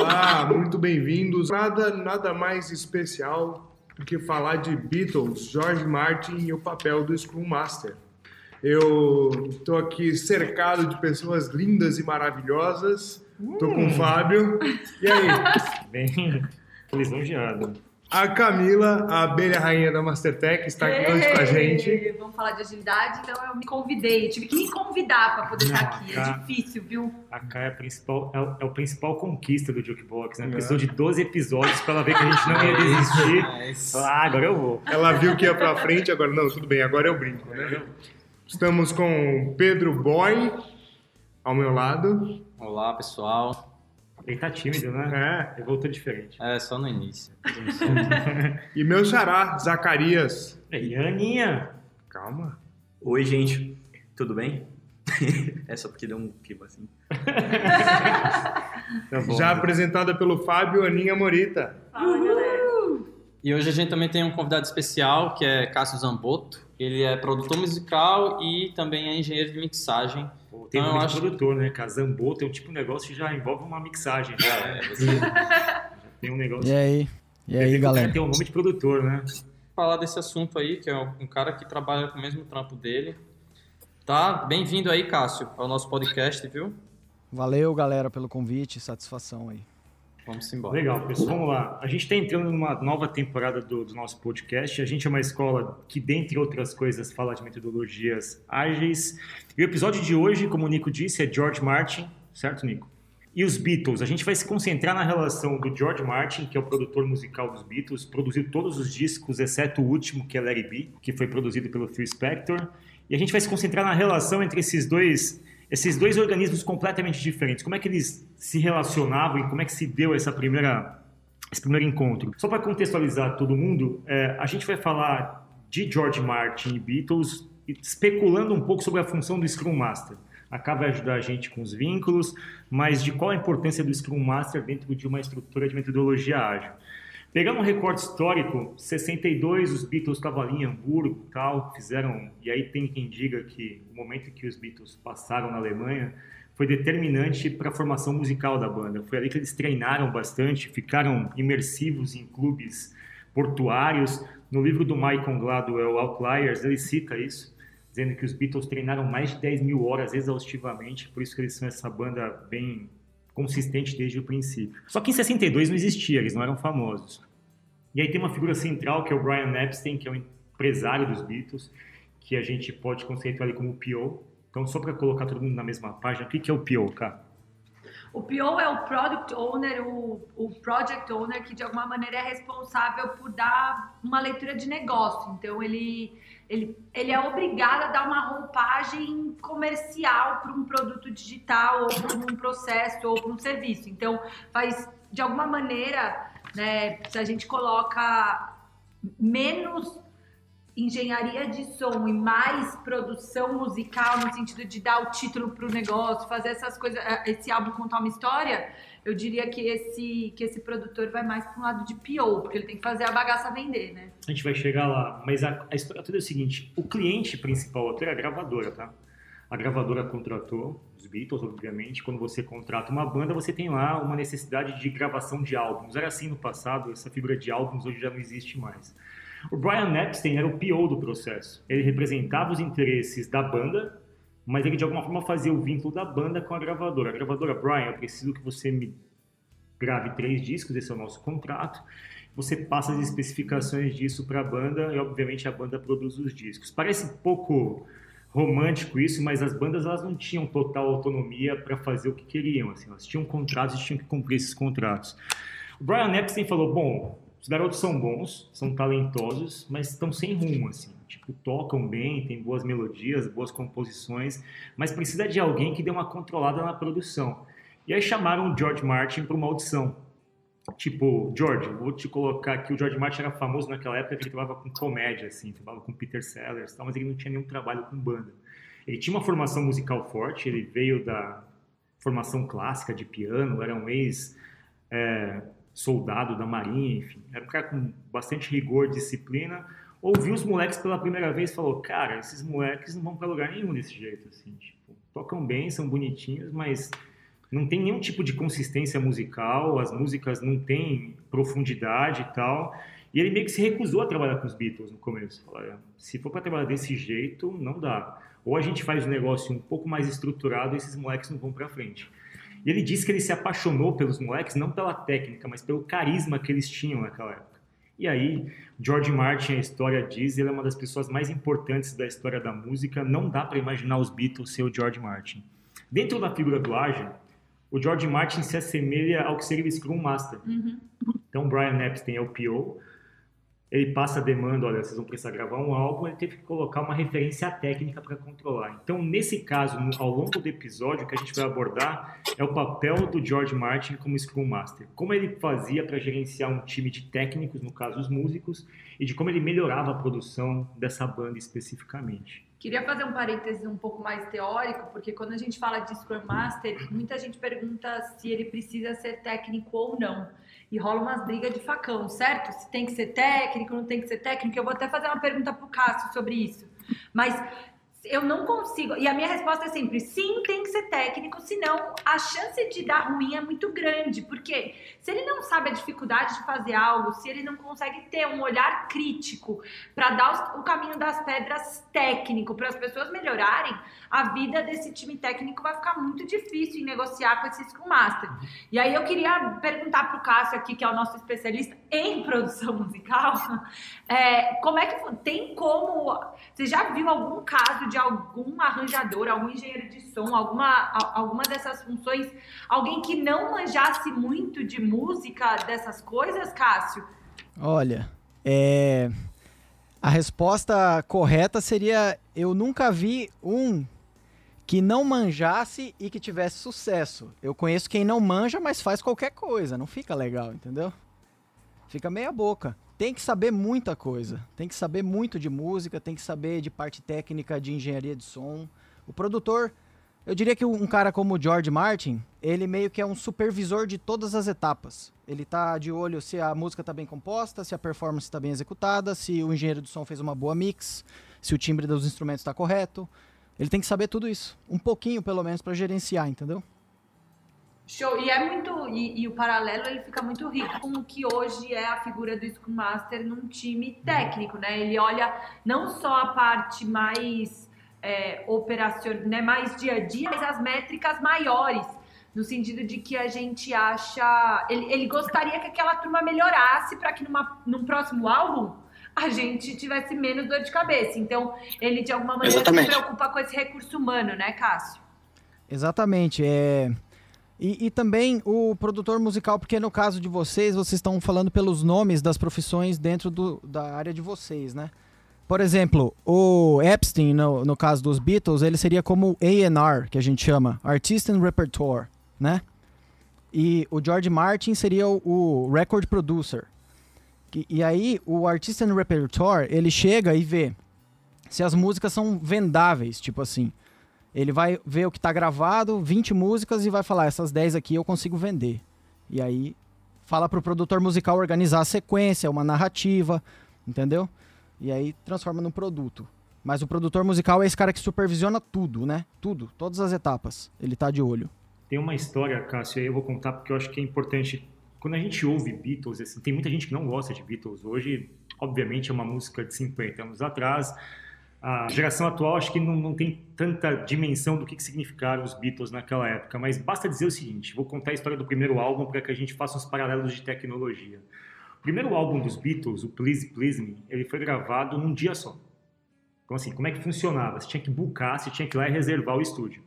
Olá, muito bem-vindos. Nada, nada mais especial do que falar de Beatles, George Martin e o papel do Scrum Master. Eu estou aqui cercado de pessoas lindas e maravilhosas. Estou com o Fábio. E aí? Bem lisonjeado. A Camila, a abelha rainha da Mastertech, está aqui hoje com a gente. Vamos falar de agilidade, então eu me convidei. Eu tive que me convidar para poder Não, estar aqui. É difícil, viu? A Kai é a principal, é o, é o principal conquista do Jukebox, né? É. Precisou de 12 episódios para ela ver que a gente não ia desistir. Mas- Ah, agora eu vou. Ela viu que ia pra frente, agora não, tudo bem, agora eu brinco, né? Estamos com Pedro Boy ao meu lado. Olá, pessoal. Ele tá tímido, né? É. Ele voltou diferente. É só no início. E meu xará, Zacarias. E Aninha? Calma. Oi, gente, tudo bem? é só porque deu um clima assim. Tá bom. Já apresentada pelo Fábio Aninha Morita. Fala, galera. E hoje a gente também tem um convidado especial, que é Cássio Zamboto. Ele é produtor musical e também é engenheiro de mixagem. Pô, Tem nome eu de acho- produtor, né? Casambô tem um tipo de negócio que já envolve uma mixagem. É, você Tem um negócio. E aí? E aí, galera? Tem um nome de produtor, né? falar desse assunto aí, que é um cara que trabalha com o mesmo trampo dele. Tá? Bem-vindo aí, Cássio, ao nosso podcast, viu? Valeu, galera, pelo convite, satisfação aí. Vamos embora. Legal, pessoal. Vamos lá. A gente está entrando numa nova temporada do, do nosso podcast. A gente é uma escola que, dentre outras coisas, fala de metodologias ágeis. E o episódio de hoje, como o Nico disse, é George Martin, certo, Nico? E os Beatles. A gente vai se concentrar na relação do George Martin, que é o produtor musical dos Beatles, produziu todos os discos, exceto o último, que é Larry B, que foi produzido pelo Phil Spector. E a gente vai se concentrar na relação entre esses dois esses dois organismos completamente diferentes. Como é que eles se relacionavam e como é que se deu essa primeira, esse primeiro encontro? Só para contextualizar todo mundo, é, a gente vai falar de George Martin e Beatles, especulando um pouco sobre a função do Scrum Master. A Cá vai ajudar a gente com os vínculos, mas de qual a importância do Scrum Master dentro de uma estrutura de metodologia ágil. Pegando um recorte histórico, 62 os Beatles estavam ali em Hamburgo, tal, fizeram, e aí tem quem diga que o momento que os Beatles passaram na Alemanha foi determinante para a formação musical da banda. Foi ali que eles treinaram bastante, ficaram imersivos em clubes portuários. No livro do Michael Gladwell, Outliers, ele cita isso, dizendo que os Beatles treinaram mais de 10 mil horas exaustivamente, por isso que eles são essa banda bem consistente desde o princípio. Só que em 62 não existia, eles não eram famosos. E aí tem uma figura central que é o Brian Epstein, que é o empresário dos Beatles, que a gente pode conceituar ele como o PO. Então, só para colocar todo mundo na mesma página, o que que é o PO, cara? O PO é o Product Owner, o, o Project Owner, que de alguma maneira é responsável por dar uma leitura de negócio. Então, ele, ele, ele é obrigado a dar uma roupagem comercial para um produto digital, ou para um processo, ou para um serviço. Então, faz, de alguma maneira, né, se a gente coloca menos engenharia de som e mais produção musical no sentido de dar o título para o negócio, fazer essas coisas, esse álbum contar uma história, eu diria que esse que esse produtor vai mais para um lado de PO, porque ele tem que fazer a bagaça vender, né? A gente vai chegar lá, mas a, a história toda é o seguinte: o cliente principal aqui é a gravadora, tá? A gravadora contratou os Beatles, obviamente. Quando você contrata uma banda, você tem lá uma necessidade de gravação de álbuns. Era assim no passado, essa figura de álbuns hoje já não existe mais. O Brian Epstein era o PO do processo. Ele representava os interesses da banda, mas ele de alguma forma fazia o vínculo da banda com a gravadora. A gravadora, Brian, eu preciso que você me grave três discos, esse é o nosso contrato. Você passa as especificações disso para a banda e, obviamente, a banda produz os discos. Parece pouco romântico isso, mas as bandas elas não tinham total autonomia para fazer o que queriam. Assim, elas tinham contratos e tinham que cumprir esses contratos. O Brian Epstein falou: bom, os garotos são bons, são talentosos, mas estão sem rumo, assim. Tipo, tocam bem, tem boas melodias, boas composições, mas precisa de alguém que dê uma controlada na produção. E aí chamaram o George Martin para uma audição. Tipo, George, vou te colocar aqui. O George Martin era famoso naquela época que ele trabalhava com comédia, assim, trabalhava com Peter Sellers, tal, mas ele não tinha nenhum trabalho com banda. Ele tinha uma formação musical forte, ele veio da formação clássica de piano, era um ex é, soldado da marinha, enfim, era um cara com bastante rigor, disciplina. Ouviu os moleques pela primeira vez e falou: Cara, esses moleques não vão para lugar nenhum desse jeito, assim, tipo, tocam bem, são bonitinhos, mas não tem nenhum tipo de consistência musical, as músicas não têm profundidade e tal. E ele meio que se recusou a trabalhar com os Beatles no começo. Falou, se for para trabalhar desse jeito, não dá. Ou a gente faz um negócio um pouco mais estruturado e esses moleques não vão para frente. E ele disse que ele se apaixonou pelos moleques não pela técnica, mas pelo carisma que eles tinham naquela época. E aí, George Martin, a história diz, ele é uma das pessoas mais importantes da história da música. Não dá para imaginar os Beatles sem o George Martin. Dentro da figura do ágil, o George Martin se assemelha ao que seria o Scrum Master. Uhum. Então, Brian Epstein é o PO, ele passa a demanda, olha, vocês vão precisar gravar um álbum, ele teve que colocar uma referência técnica para controlar. Então, nesse caso, ao longo do episódio, o que a gente vai abordar é o papel do George Martin como Scrum Master. Como ele fazia para gerenciar um time de técnicos, no caso os músicos, e de como ele melhorava a produção dessa banda especificamente. Queria fazer um parênteses um pouco mais teórico, porque quando a gente fala de Scrum Master, muita gente pergunta se ele precisa ser técnico ou não. E rola umas brigas de facão, certo? Se tem que ser técnico, não tem que ser técnico. Eu vou até fazer uma pergunta pro Cássio sobre isso. Mas eu não consigo. E a minha resposta é sempre: sim, tem que ser técnico, senão a chance de dar ruim é muito grande. Porque se ele não sabe a dificuldade de fazer algo, se ele não consegue ter um olhar crítico para dar o caminho das pedras técnico para as pessoas melhorarem, a vida desse time técnico vai ficar muito difícil em negociar com esse Scrum Master. E aí eu queria perguntar para o Cássio aqui, que é o nosso especialista em produção musical, é, como é que tem como. Você já viu algum caso de algum arranjador, algum engenheiro de som, alguma, alguma dessas funções, alguém que não manjasse muito de música, dessas coisas, Cássio? Olha, é... a resposta correta seria: eu nunca vi um que não manjasse e que tivesse sucesso. Eu conheço quem não manja, mas faz qualquer coisa, não fica legal, entendeu? Fica meia boca tem que saber muita coisa. Tem que saber muito de música, tem que saber de parte técnica de engenharia de som. O produtor, eu diria que um cara como o George Martin, ele meio que é um supervisor de todas as etapas. Ele tá de olho se a música tá bem composta, se a performance está bem executada, se o engenheiro de som fez uma boa mix, se o timbre dos instrumentos está correto. Ele tem que saber tudo isso, um pouquinho pelo menos para gerenciar, entendeu? Show. E é muito. E, e, o paralelo ele fica muito rico com o que hoje é a figura do Scrum Master num time técnico, né? Ele olha não só a parte mais é, operacional, né, mais dia a dia, mas as métricas maiores. No sentido de que a gente acha. Ele, ele gostaria que aquela turma melhorasse para que numa, num próximo álbum a gente tivesse menos dor de cabeça. Então, ele de alguma maneira Exatamente. se preocupa com esse recurso humano, né, Cássio? Exatamente. É e, e, também o produtor musical, porque no caso de vocês, vocês estão falando pelos nomes das profissões dentro do, da área de vocês, né? Por exemplo, o Epstein, no, no caso dos Beatles, ele seria como A&R, que a gente chama, Artist and Repertoire, né? E o George Martin seria o, o Record Producer. E, e aí, o Artist and Repertoire, ele chega e vê se as músicas são vendáveis, tipo assim. Ele vai ver o que está gravado, 20 músicas, e vai falar: essas 10 aqui eu consigo vender. E aí fala para o produtor musical organizar a sequência, uma narrativa, entendeu? E aí transforma num produto. Mas o produtor musical é esse cara que supervisiona tudo, né? Tudo, todas as etapas. Ele tá de olho. Tem uma história, Cássio, aí eu vou contar porque eu acho que é importante. Quando a gente ouve Beatles, assim, tem muita gente que não gosta de Beatles. Hoje, obviamente, é uma música de 50 anos atrás a geração atual acho que não, não tem tanta dimensão do que, que significaram os Beatles naquela época, mas basta dizer o seguinte: vou contar a história do primeiro álbum para que a gente faça uns paralelos de tecnologia. O primeiro álbum dos Beatles, o Please Please Me, ele foi gravado num dia só. Então, assim, como é que funcionava? Você tinha que buscar, você tinha que ir lá e reservar o estúdio.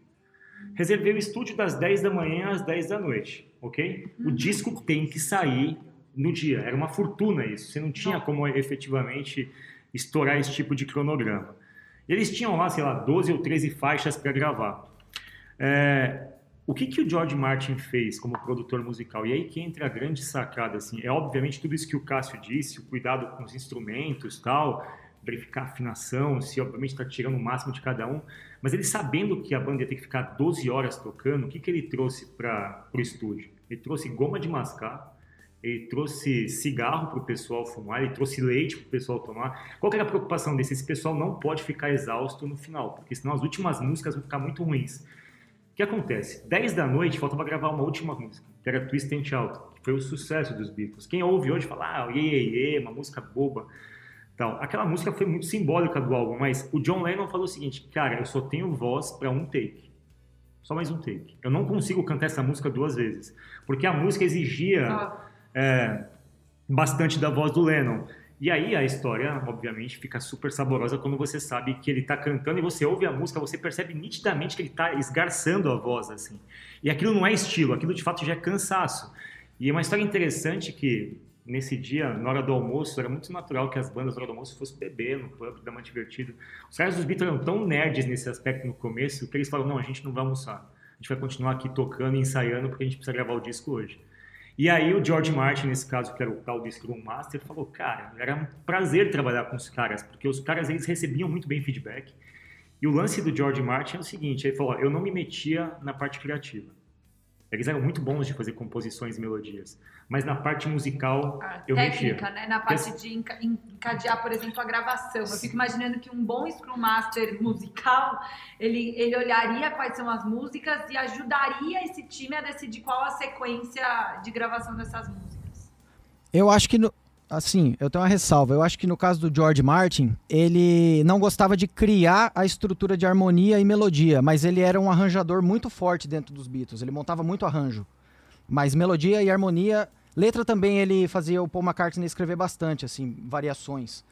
Reservei o estúdio das 10 da manhã às 10 da noite, ok? O uhum. disco tem que sair no dia. Era uma fortuna isso. Você não tinha como efetivamente estourar esse tipo de cronograma. Eles tinham lá, sei lá, 12 ou 13 faixas para gravar. É, o que, que o George Martin fez como produtor musical? E aí que entra a grande sacada, assim, é obviamente tudo isso que o Cássio disse, o cuidado com os instrumentos tal, verificar a afinação, se obviamente está tirando o máximo de cada um, mas ele sabendo que a banda ia ter que ficar 12 horas tocando, o que, que ele trouxe para o estúdio? Ele trouxe goma de mascar, ele trouxe cigarro para o pessoal fumar, ele trouxe leite para o pessoal tomar. Qual era a preocupação desse? Esse pessoal não pode ficar exausto no final, porque senão as últimas músicas vão ficar muito ruins. O que acontece? 10 da noite faltava gravar uma última música, que era Twist and Shout, que foi o sucesso dos Beatles. Quem ouve hoje fala, ah, iê, iê, iê, uma música boba. Tal. Aquela música foi muito simbólica do álbum, mas o John Lennon falou o seguinte, cara, eu só tenho voz para um take. Só mais um take. Eu não consigo cantar essa música duas vezes. Porque a música exigia Ah, é, bastante da voz do Lennon. E aí a história, obviamente, fica super saborosa quando você sabe que ele tá cantando e você ouve a música, você percebe nitidamente que ele tá esgarçando a voz, assim. E aquilo não é estilo, aquilo de fato já é cansaço. E é uma história interessante que, nesse dia, na hora do almoço, era muito natural que as bandas na hora do almoço fossem beber no pub, dar uma divertida. Os caras dos Beatles eram tão nerds nesse aspecto no começo que eles falaram, não, a gente não vai almoçar. A gente vai continuar aqui tocando ensaiando porque a gente precisa gravar o disco hoje. E aí o George Martin, nesse caso, que era o tal do Scrum Master, falou, cara, era um prazer trabalhar com os caras, porque os caras, eles recebiam muito bem feedback. E o lance do George Martin é o seguinte, ele falou, eu não me metia na parte criativa. Eles eram muito bons de fazer composições e melodias. Mas na parte musical, a eu técnica, mexia. né? Na parte de enca- encadear, por exemplo, a gravação. Eu fico imaginando que um bom Scrum Master musical, ele, ele olharia quais são as músicas e ajudaria esse time a decidir qual a sequência de gravação dessas músicas. Eu acho que, no- assim, eu tenho uma ressalva. Eu acho que no caso do George Martin, ele não gostava de criar a estrutura de harmonia e melodia, mas ele era um arranjador muito forte dentro dos Beatles. Ele montava muito arranjo. Mas melodia e harmonia, letra também ele fazia o Paul McCartney escrever bastante, assim, variações.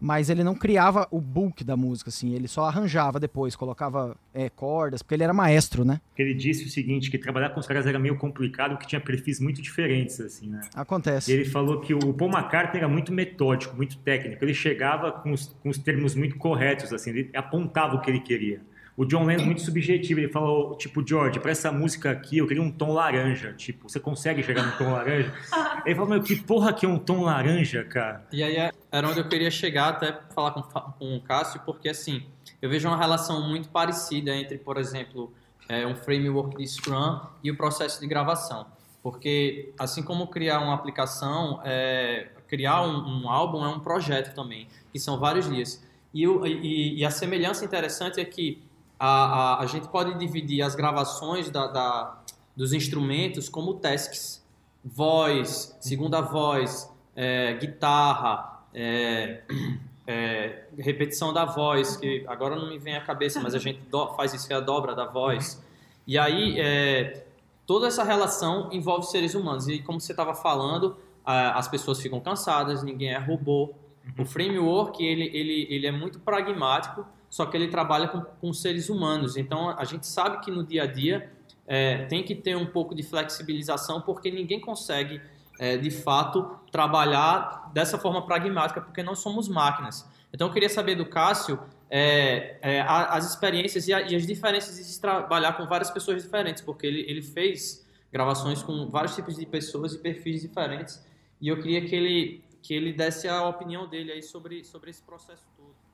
Mas ele não criava o bulk da música, assim, ele só arranjava depois, colocava é, cordas, porque ele era maestro, né? Ele disse o seguinte, que trabalhar com os caras era meio complicado, porque tinha perfis muito diferentes, assim, né? E Acontece. ele falou que o Paul McCartney era muito metódico, muito técnico. Ele chegava com os, com os termos muito corretos, assim, ele apontava o que ele queria. O John Lennon muito subjetivo, ele falou, tipo, George, para essa música aqui eu queria um tom laranja, tipo, você consegue chegar no tom laranja? Ele falou, meu, que porra que é um tom laranja, cara? E aí é- era onde eu queria chegar até falar com, com o Cássio, porque assim, eu vejo uma relação muito parecida entre, por exemplo, é, um framework de Scrum e o processo de gravação. Porque assim como criar uma aplicação, é, criar um, um álbum é um projeto também, que são vários dias. E, e- e a semelhança interessante é que a, a, a gente pode dividir as gravações da, da- dos instrumentos como tasks. Voz, segunda voz, é, guitarra, é, é, repetição da voz, que agora não me vem à cabeça, mas a gente do- faz isso, que é a dobra da voz. E aí, é, toda essa relação envolve seres humanos. E como você estava falando, as pessoas ficam cansadas, ninguém é robô. O framework, ele, ele, ele é muito pragmático, só que ele trabalha com, com seres humanos. Então, a gente sabe que no dia a dia é, tem que ter um pouco de flexibilização, porque ninguém consegue, é, de fato, trabalhar dessa forma pragmática, porque nós somos máquinas. Então, eu queria saber do Cássio é, é, as experiências e, a- e as diferenças de trabalhar com várias pessoas diferentes, porque ele, ele fez gravações com vários tipos de pessoas e perfis diferentes, e eu queria que ele, que ele desse a opinião dele aí sobre, sobre esse processo todo.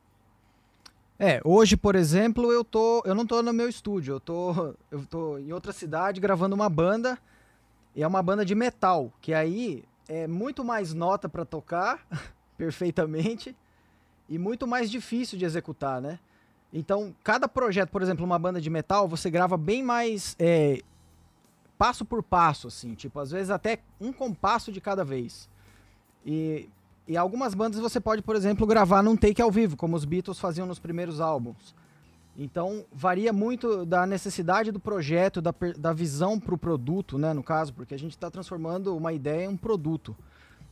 É, hoje, por exemplo, eu tô, eu não tô no meu estúdio, eu tô, eu tô em outra cidade gravando uma banda, e é uma banda de metal, que aí é muito mais nota para tocar perfeitamente e muito mais difícil de executar, né? Então, cada projeto, por exemplo, uma banda de metal, você grava bem mais é, passo por passo, assim, tipo, às vezes até um compasso de cada vez. E e algumas bandas você pode, por exemplo, gravar num take ao vivo, como os Beatles faziam nos primeiros álbuns. Então, varia muito da necessidade do projeto, da, da visão para o produto, né, no caso, porque a gente está transformando uma ideia em um produto.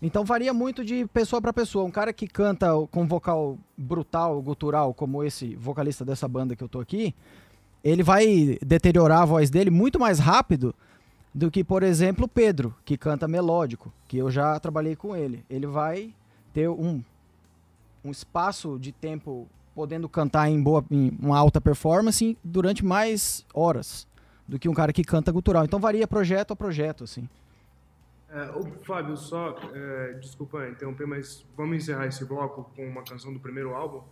Então, varia muito de pessoa para pessoa. Um cara que canta com vocal brutal, gutural, como esse vocalista dessa banda que eu tô aqui, ele vai deteriorar a voz dele muito mais rápido do que, por exemplo, o Pedro, que canta melódico, que eu já trabalhei com ele. Ele vai ter um, um espaço de tempo podendo cantar em boa em uma alta performance durante mais horas do que um cara que canta gutural. Então varia projeto a projeto, assim. É, ô, Fábio, só, é, desculpa interromper, mas vamos encerrar esse bloco com uma canção do primeiro álbum?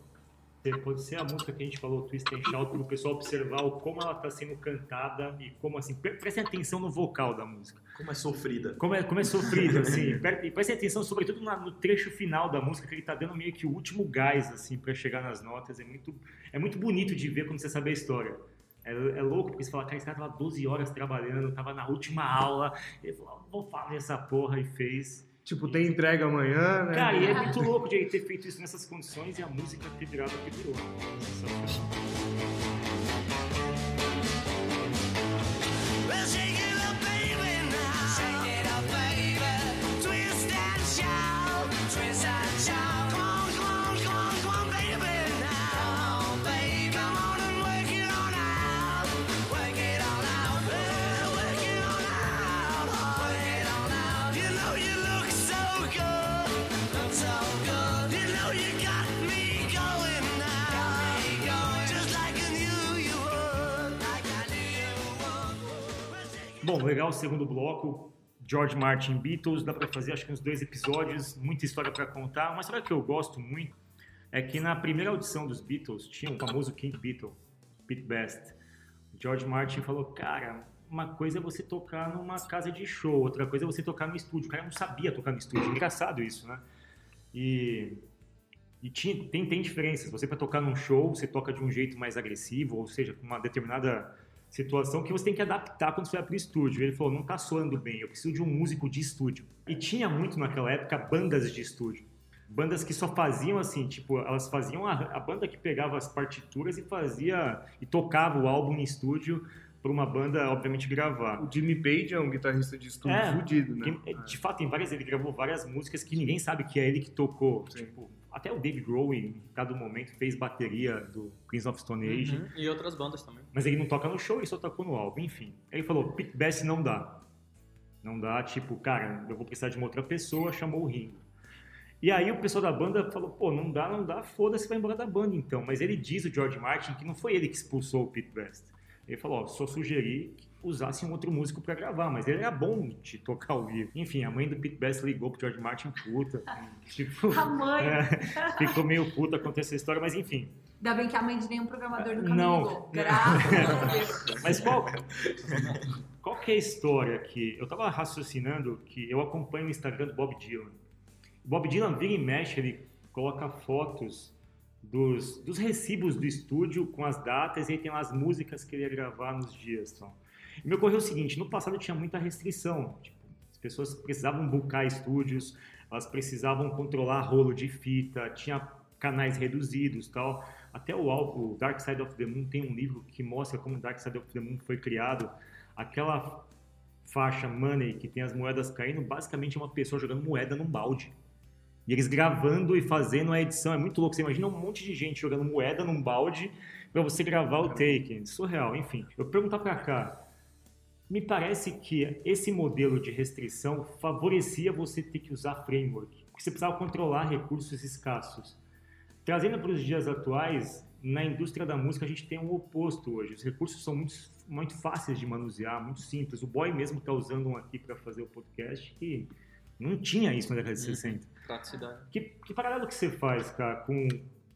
Pode ser a música que a gente falou, Twist and Shout, para o pessoal observar o como ela está sendo cantada e como, assim, pre- prestem atenção no vocal da música. Como é sofrida. Como é, como é sofrido, assim. Pre- E prestem atenção, sobretudo na- no trecho final da música, que ele tá dando meio que o último gás, assim, para chegar nas notas. É muito, é muito bonito de ver quando você sabe a história. É, é louco, porque você fala, cara, esse cara tava 12 horas trabalhando, tava na última aula. Ele falou, vou fazer essa porra e fez. Tipo, tem entrega amanhã, né? Cara, e é muito louco de ele ter feito isso nessas condições e a música ter virado o que virou. Sensacional. O segundo bloco. George Martin Beatles, dá pra fazer acho que uns dois episódios, muita história pra contar. Uma história que eu gosto muito é que na primeira audição dos Beatles tinha um famoso King Beatle, Pete Best. George Martin falou, cara, uma coisa é você tocar numa casa de show, outra coisa é você tocar no estúdio. O cara não sabia tocar no estúdio, engraçado isso, né? E, e tinha, tem, tem diferenças. Você para tocar num show, você toca de um jeito mais agressivo, ou seja, com uma determinada situação que você tem que adaptar quando você vai para o estúdio. Ele falou, não tá soando bem, eu preciso de um músico de estúdio. E tinha muito naquela época bandas de estúdio. Bandas que só faziam assim, tipo, elas faziam a, a banda que pegava as partituras e fazia e tocava o álbum em estúdio para uma banda, obviamente, gravar. O Jimmy Page é um guitarrista de estúdio É, fudido, né? Que, de fato, tem várias, ele gravou várias músicas que ninguém sabe que é ele que tocou. Sim. Tipo, até o Dave Grohl, em dado momento, fez bateria do Queens of Stone Age. Uhum, E outras bandas também. Mas ele não toca no show, ele só tocou no álbum, enfim. Ele falou, Pete Best não dá. Não dá, tipo, cara, eu vou precisar de uma outra pessoa, chamou o Ringo. E aí o pessoal da banda falou, pô, não dá, não dá, foda-se, vai embora da banda então. Mas ele diz, o George Martin, que não foi ele que expulsou o Pete Best. Ele falou, ó, só sugeri que usasse um outro músico pra gravar, mas ele era bom de tocar ao vivo. Enfim, a mãe do Pete Best ligou pro George Martin puta. tipo, A mãe. é, ficou meio puta com essa história, mas enfim. Ainda bem que a mãe de nenhum programador nunca Não. me ligou. Graças a Deus. Mas qual, qual que é a história aqui? Eu tava raciocinando que eu acompanho o Instagram do Bob Dylan. Bob Dylan vira e mexe, ele coloca fotos dos, dos recibos do estúdio com as datas e aí tem lá as músicas que ele ia gravar nos dias. Então. E me ocorreu o seguinte, no passado tinha muita restrição. Tipo, as pessoas precisavam buscar estúdios, elas precisavam controlar rolo de fita, tinha canais reduzidos tal. Até o álbum Dark Side of the Moon tem um livro que mostra como Dark Side of the Moon foi criado. Aquela faixa Money que tem as moedas caindo, basicamente é uma pessoa jogando moeda num balde. E eles gravando e fazendo a edição. É muito louco. Você imagina um monte de gente jogando moeda num balde para você gravar o take. Surreal, enfim. Eu perguntar para cá. Me parece que esse modelo de restrição favorecia você ter que usar framework. Porque você precisava controlar recursos escassos. Trazendo para os dias atuais, na indústria da música a gente tem um oposto hoje. Os recursos são muito, muito fáceis de manusear, muito simples. O Boy mesmo está usando um aqui para fazer o podcast que não tinha isso na década de 60. Praticidade. Que, que paralelo que você faz, cara, com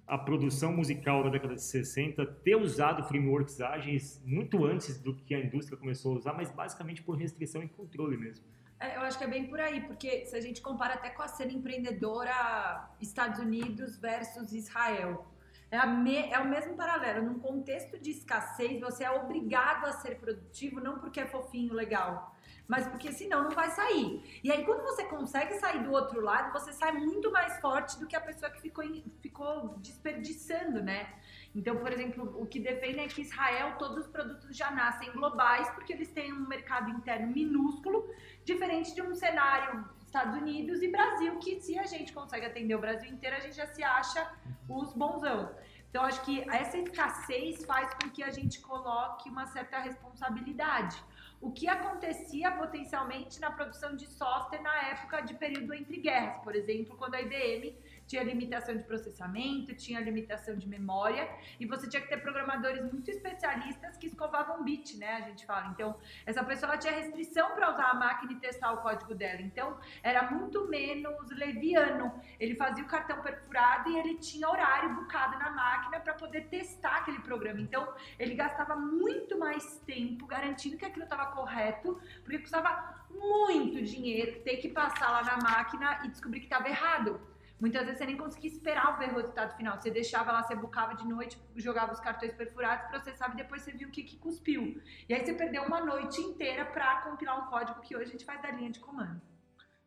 a produção musical da década de 60 ter usado frameworks ágeis muito antes do que a indústria começou a usar, mas basicamente por restrição e controle mesmo. É, eu acho que é bem por aí, porque se a gente compara até com a cena empreendedora Estados Unidos versus Israel, é, me- é o mesmo paralelo. Num contexto de escassez, você é obrigado a ser produtivo, não porque é fofinho, legal, mas porque senão não vai sair. E aí, quando você consegue sair do outro lado, você sai muito mais forte do que a pessoa que ficou, ficou desperdiçando, né? Então, por exemplo, o que defende é que Israel, todos os produtos já nascem globais, porque eles têm um mercado interno minúsculo, diferente de um cenário Estados Unidos e Brasil, que se a gente consegue atender o Brasil inteiro, a gente já se acha os bonzão. Então, acho que essa escassez faz com que a gente coloque uma certa responsabilidade. O que acontecia potencialmente na produção de software na época de período entre guerras, por exemplo, quando a IBM tinha limitação de processamento, tinha limitação de memória, e você tinha que ter programadores muito especialistas que escovavam bit, né? A gente fala. Então, essa pessoa tinha restrição para usar a máquina e testar o código dela. Então, era muito menos leviano. Ele fazia o cartão perfurado e ele tinha horário bucado na máquina para poder testar aquele programa. Então, ele gastava muito mais tempo garantindo que aquilo estava correto, porque custava muito dinheiro ter que passar lá na máquina e descobrir que estava errado. Muitas vezes você nem conseguia esperar ver o resultado final. Você deixava lá, você bucava de noite, jogava os cartões perfurados, processava e depois você viu o que, que cuspiu. E aí você perdeu uma noite inteira pra compilar um código que hoje a gente faz da linha de comando.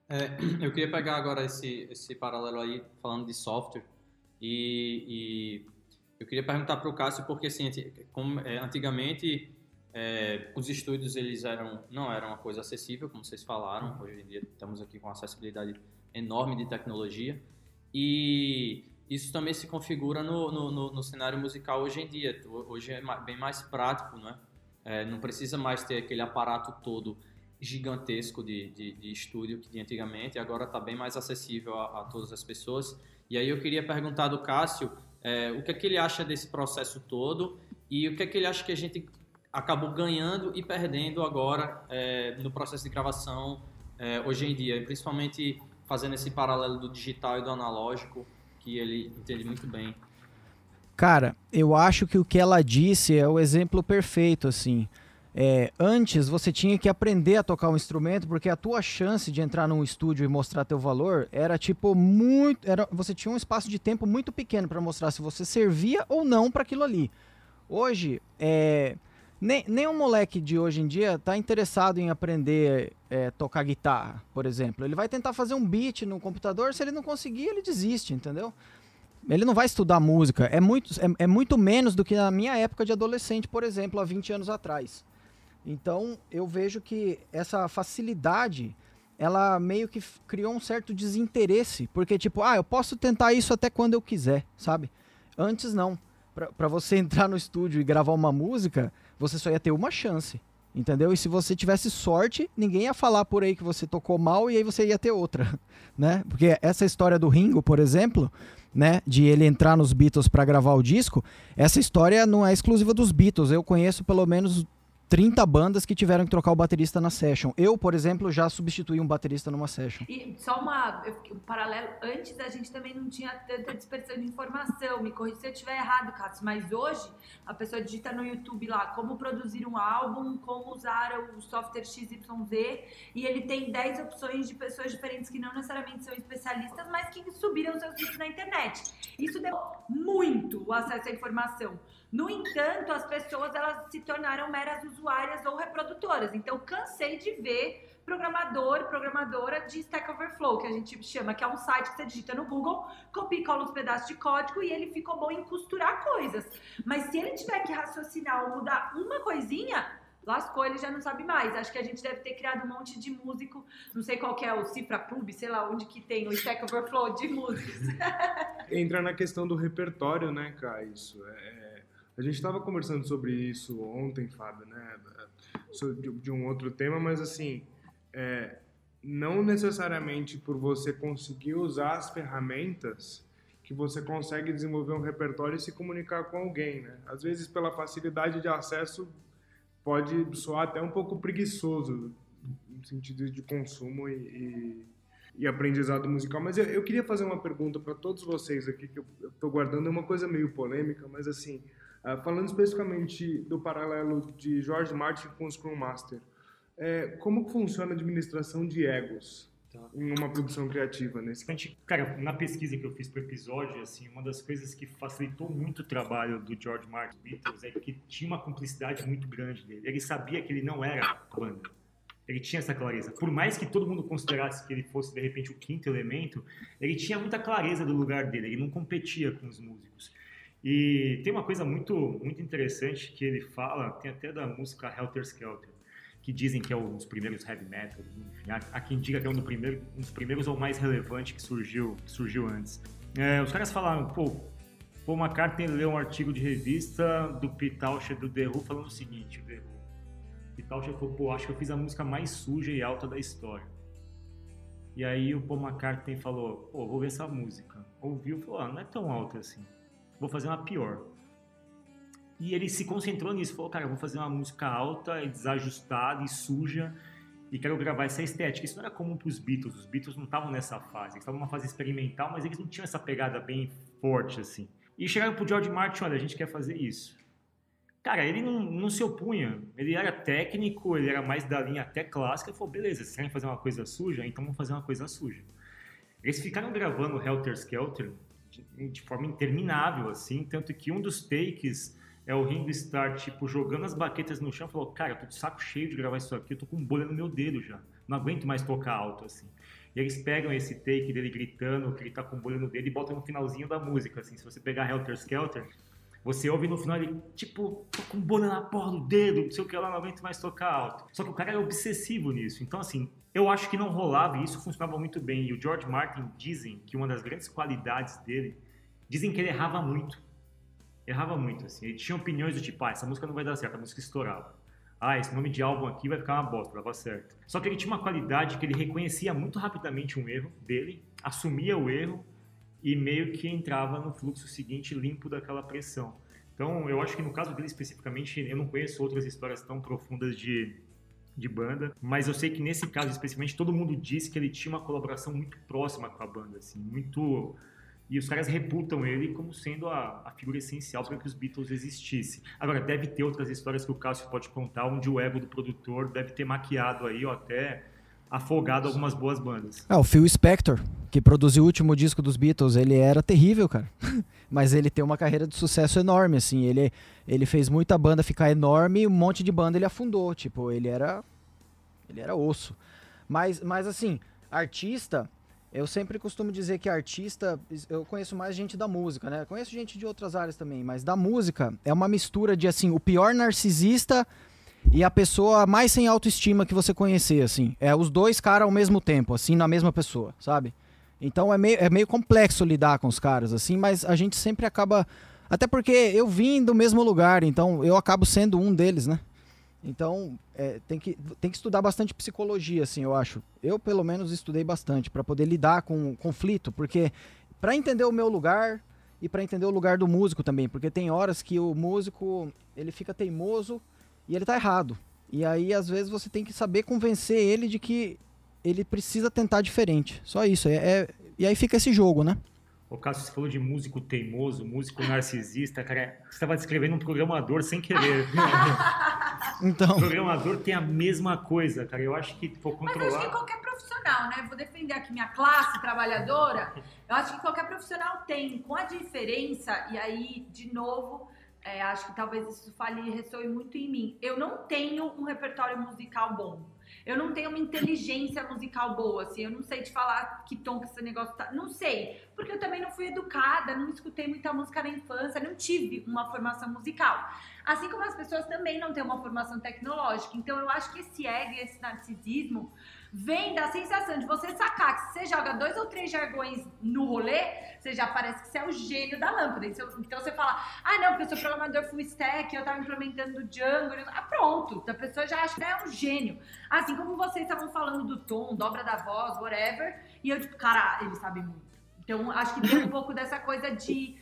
É, eu queria pegar agora esse, esse paralelo aí, falando de software, e, e eu queria perguntar para o Cássio, porque assim, como, é, antigamente é, os estúdios eles eram, não eram uma coisa acessível, como vocês falaram, hoje em dia estamos aqui com acessibilidade enorme de tecnologia, e isso também se configura no, no, no- no cenário musical hoje em dia. Hoje é bem mais prático, não é? Não precisa mais ter aquele aparato todo gigantesco de, de, de estúdio que tinha antigamente, agora está bem mais acessível a, a todas as pessoas. E aí eu queria perguntar do Cássio é, o que é que ele acha desse processo todo e o que é que ele acha que a gente acabou ganhando e perdendo agora é, no processo de gravação é, hoje em dia, principalmente fazendo esse paralelo do digital e do analógico, que ele entende muito bem. Cara, eu acho que o que ela disse é o exemplo perfeito, assim. É, antes você tinha que aprender a tocar um instrumento, porque a tua chance de entrar num estúdio e mostrar teu valor era tipo muito. Era, você tinha um espaço de tempo muito pequeno para mostrar se você servia ou não para aquilo ali. Hoje, é, nem, nem um moleque de hoje em dia tá interessado em aprender é, tocar guitarra, por exemplo. Ele vai tentar fazer um beat no computador, se ele não conseguir, ele desiste, entendeu? Ele não vai estudar música. É muito, é, é muito menos do que na minha época de adolescente, por exemplo, há 20 anos atrás. Então, eu vejo que essa facilidade, ela meio que criou um certo desinteresse. Porque, tipo, ah, eu posso tentar isso até quando eu quiser, sabe? Antes, não. Pra você entrar no estúdio e gravar uma música, você só ia ter uma chance. Entendeu? E se você tivesse sorte, ninguém ia falar por aí que você tocou mal e aí você ia ter outra, né? Porque essa história do Ringo, por exemplo, né, de ele entrar nos Beatles para gravar o disco, essa história não é exclusiva dos Beatles. Eu conheço pelo menos 30 bandas que tiveram que trocar o baterista na session. Eu, por exemplo, já substituí um baterista numa session. E só uma, um paralelo, antes a gente também não tinha tanta dispersão de informação, me corrija se eu estiver errado, Cássio, mas hoje a pessoa digita no YouTube lá como produzir um álbum, como usar o software XYZ, e ele tem 10 opções de pessoas diferentes que não necessariamente são especialistas, mas que subiram seus vídeos na internet. Isso deu muito o acesso à informação. No entanto, as pessoas elas se tornaram meras usuárias ou reprodutoras. Então, cansei de ver programador, programadora de Stack Overflow, que a gente chama, que é um site que você digita no Google, copia e cola uns pedaços de código e ele ficou bom em costurar coisas. Mas se ele tiver que raciocinar ou mudar uma coisinha, lascou, ele já não sabe mais. Acho que a gente deve ter criado um monte de músico, não sei qual é, o Cifra Pub, sei lá onde que tem o Stack Overflow de músicos. Entra na questão do repertório, né, cara? Isso. É, a gente estava conversando sobre isso ontem, Fábio, né? sobre- De, um outro tema, mas assim, é, não necessariamente por você conseguir usar as ferramentas que você consegue desenvolver um repertório e se comunicar com alguém, né? Às vezes, pela facilidade de acesso, pode soar até um pouco preguiçoso no sentido de consumo e, e, e aprendizado musical. Mas eu, eu queria fazer uma pergunta para todos vocês aqui, que eu estou guardando, é uma coisa meio polêmica, mas assim, ah, falando especificamente do paralelo de George Martin com o Scrum Master, é, como funciona a administração de egos Tá. em uma produção criativa nesse Cara, na pesquisa que eu fiz pro episódio, assim, uma das coisas que facilitou muito o trabalho do George Martin Beatles é que tinha uma cumplicidade muito grande dele. Ele sabia que ele não era banda. Ele tinha essa clareza. Por mais que todo mundo considerasse que ele fosse, de repente, o quinto elemento, ele tinha muita clareza do lugar dele. Ele não competia com os músicos. E tem uma coisa muito, muito interessante que ele fala, tem até da música Helter Skelter, que dizem que é um dos primeiros heavy metal, enfim, há, há quem diga que é um, do primeiro, um dos primeiros ou mais relevante que surgiu, que surgiu antes. É, os caras falaram, pô, Paul McCartney leu um artigo de revista do Townshend do The Who falando o seguinte, The Who. Townshend falou, pô, acho que eu fiz a música mais suja e alta da história. E aí o Paul McCartney falou, pô, vou ver essa música. Ouviu falou, ah, não é tão alta assim. Vou fazer uma pior. E ele se concentrou nisso, falou, cara, eu vou fazer uma música alta e desajustada e suja e quero gravar essa estética. Isso não era comum para os Beatles, os Beatles não estavam nessa fase, eles estavam numa fase experimental, mas eles não tinham essa pegada bem forte assim. E chegaram pro George Martin, olha, a gente quer fazer isso. Cara, ele não, não se opunha, ele era técnico, ele era mais da linha até clássica, ele falou, beleza, vocês querem fazer uma coisa suja? Então vamos fazer uma coisa suja. Eles ficaram gravando Helter Skelter de, forma interminável, assim, tanto que um dos takes é o Ringo Starr, tipo, jogando as baquetas no chão, falou, cara, eu tô de saco cheio de gravar isso aqui, eu tô com bolha no meu dedo já, não aguento mais tocar alto, assim. E eles pegam esse take dele gritando que ele tá com bolha no dedo e botam no finalzinho da música, assim, se você pegar Helter Skelter, você ouve no final ele, tipo, tô com bolha na porra do dedo, não sei o que lá, não aguento mais tocar alto. Só que o cara é obsessivo nisso. Então, assim, eu acho que não rolava e isso funcionava muito bem. E o George Martin dizem que uma das grandes qualidades dele, dizem que ele errava muito. Errava muito, assim. Ele tinha opiniões do tipo, ah, essa música não vai dar certo, a música estourava. Ah, esse nome de álbum aqui vai ficar uma bosta, dava certo. Só que ele tinha uma qualidade que ele reconhecia muito rapidamente um erro dele, assumia o erro e meio que entrava no fluxo seguinte limpo daquela pressão. Então, eu acho que no caso dele especificamente, eu não conheço outras histórias tão profundas de, de banda, mas eu sei que nesse caso especificamente, todo mundo disse que ele tinha uma colaboração muito próxima com a banda, assim, muito... E os caras reputam ele como sendo a, a figura essencial para que os Beatles existissem. Agora, deve ter outras histórias que o Cássio pode contar, onde o ego do produtor deve ter maquiado aí, ou até afogado algumas boas bandas. Ah, o Phil Spector, que produziu o último disco dos Beatles, ele era terrível, cara. Mas ele tem uma carreira de sucesso enorme, assim. Ele, ele fez muita banda ficar enorme e um monte de banda ele afundou. Tipo, ele era. Ele era osso. Mas, mas assim, artista. Eu sempre costumo dizer que artista. Eu conheço mais gente da música, né? Conheço gente de outras áreas também, mas da música é uma mistura de, assim, o pior narcisista e a pessoa mais sem autoestima que você conhecer, assim. É os dois caras ao mesmo tempo, assim, na mesma pessoa, sabe? Então é meio, é meio complexo lidar com os caras, assim, mas a gente sempre acaba. Até porque eu vim do mesmo lugar, então eu acabo sendo um deles, né? Então é, tem, que, tem que estudar bastante psicologia, assim, eu acho. Eu, pelo menos, estudei bastante para poder lidar com o conflito, porque para entender o meu lugar e para entender o lugar do músico também, porque tem horas que o músico ele fica teimoso e ele tá errado. E aí, às vezes, você tem que saber convencer ele de que ele precisa tentar diferente. Só isso. É, é- E aí fica esse jogo, né? O Cássio, você falou de músico teimoso, músico narcisista, cara, você estava descrevendo um programador sem querer. o Então. programador tem a mesma coisa, cara. Eu acho que for Mas eu acho que controlar. qualquer profissional, né? Vou defender aqui minha classe trabalhadora. Eu acho que qualquer profissional tem, com a diferença, e aí, de novo, é, acho que talvez isso fale e ressoe muito em mim. Eu não tenho um repertório musical bom. Eu não tenho uma inteligência musical boa, assim. Eu não sei te falar que tom que esse negócio tá. Não sei. Porque eu também não fui educada, não escutei muita música na infância, não tive uma formação musical. Assim como as pessoas também não têm uma formação tecnológica. Então eu acho que esse ego e esse narcisismo vem da sensação de você sacar que se você joga dois ou três jargões no rolê, você já parece que você é o gênio da lâmpada. Então então você fala, ah não, porque eu sou programador full stack, eu tava implementando Django. Ah, pronto, a pessoa já acha que é um gênio. Assim como vocês estavam falando do tom, dobra da voz, whatever, e eu tipo, cara, ele sabe muito. Então acho que tem um pouco dessa coisa de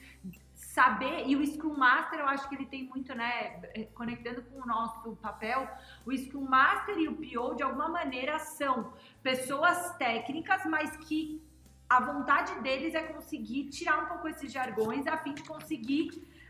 saber, e o Scrum Master eu acho que ele tem muito, né, conectando com o nosso papel, o Scrum Master e o PO de alguma maneira são pessoas técnicas, mas que a vontade deles é conseguir tirar um pouco esses jargões a fim de conseguir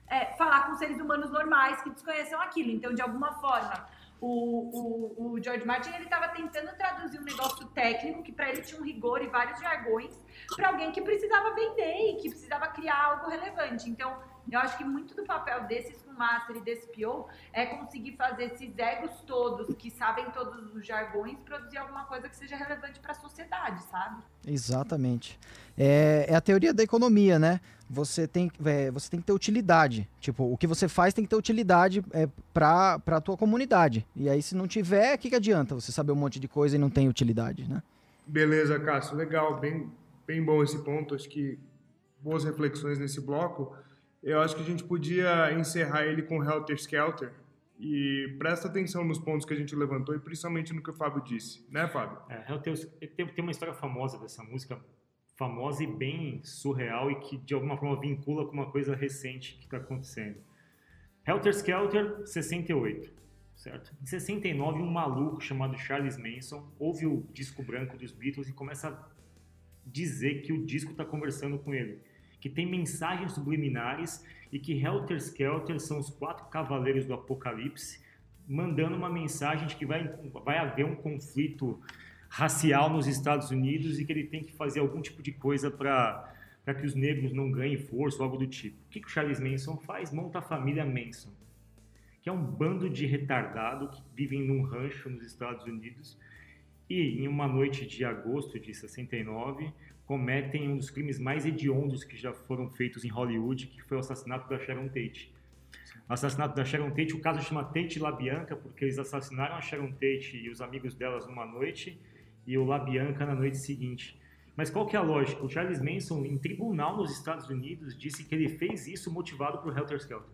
é, falar com seres humanos normais que desconheçam aquilo. Então, de alguma forma, o, o, o George Martin ele estava tentando traduzir um negócio técnico que para ele tinha um rigor e vários jargões para alguém que precisava vender e que precisava criar algo relevante. Então, eu acho que muito do papel desse Scrum Master e desse PO é conseguir fazer esses egos todos que sabem todos os jargões produzir alguma coisa que seja relevante para a sociedade, sabe? Exatamente. É, é a teoria da economia, né? Você tem, é, você tem que ter utilidade. Tipo, o que você faz tem que ter utilidade é, para a tua comunidade. E aí, se não tiver, o que, que adianta você saber um monte de coisa e não tem utilidade, né? Beleza, Cássio, legal, bem, bem bom esse ponto. Acho que boas reflexões nesse bloco. Eu acho que a gente podia encerrar ele com Helter Skelter. E presta atenção nos pontos que a gente levantou e principalmente no que o Fábio disse, né, Fábio? É, tem, tem uma história famosa dessa música, famosa e bem surreal e que de alguma forma vincula com uma coisa recente que está acontecendo. Helter Skelter, 68, certo? Em 69, um maluco chamado Charles Manson ouve o disco branco dos Beatles e começa a dizer que o disco está conversando com ele, que tem mensagens subliminares e que Helter Skelter são os quatro cavaleiros do Apocalipse mandando uma mensagem de que vai, vai haver um conflito racial nos Estados Unidos e que ele tem que fazer algum tipo de coisa para para que os negros não ganhem força ou algo do tipo. O que, que o Charles Manson faz? Monta a família Manson, que é um bando de retardado que vivem num rancho nos Estados Unidos e em uma noite de agosto de 69 cometem um dos crimes mais hediondos que já foram feitos em Hollywood, que foi o assassinato da Sharon Tate. O assassinato da Sharon Tate, o caso chama Tate LaBianca, porque eles assassinaram a Sharon Tate e os amigos delas numa noite e o LaBianca na noite seguinte. Mas qual que é a lógica? O Charles Manson, em tribunal nos Estados Unidos, disse que ele fez isso motivado por Helter Skelter.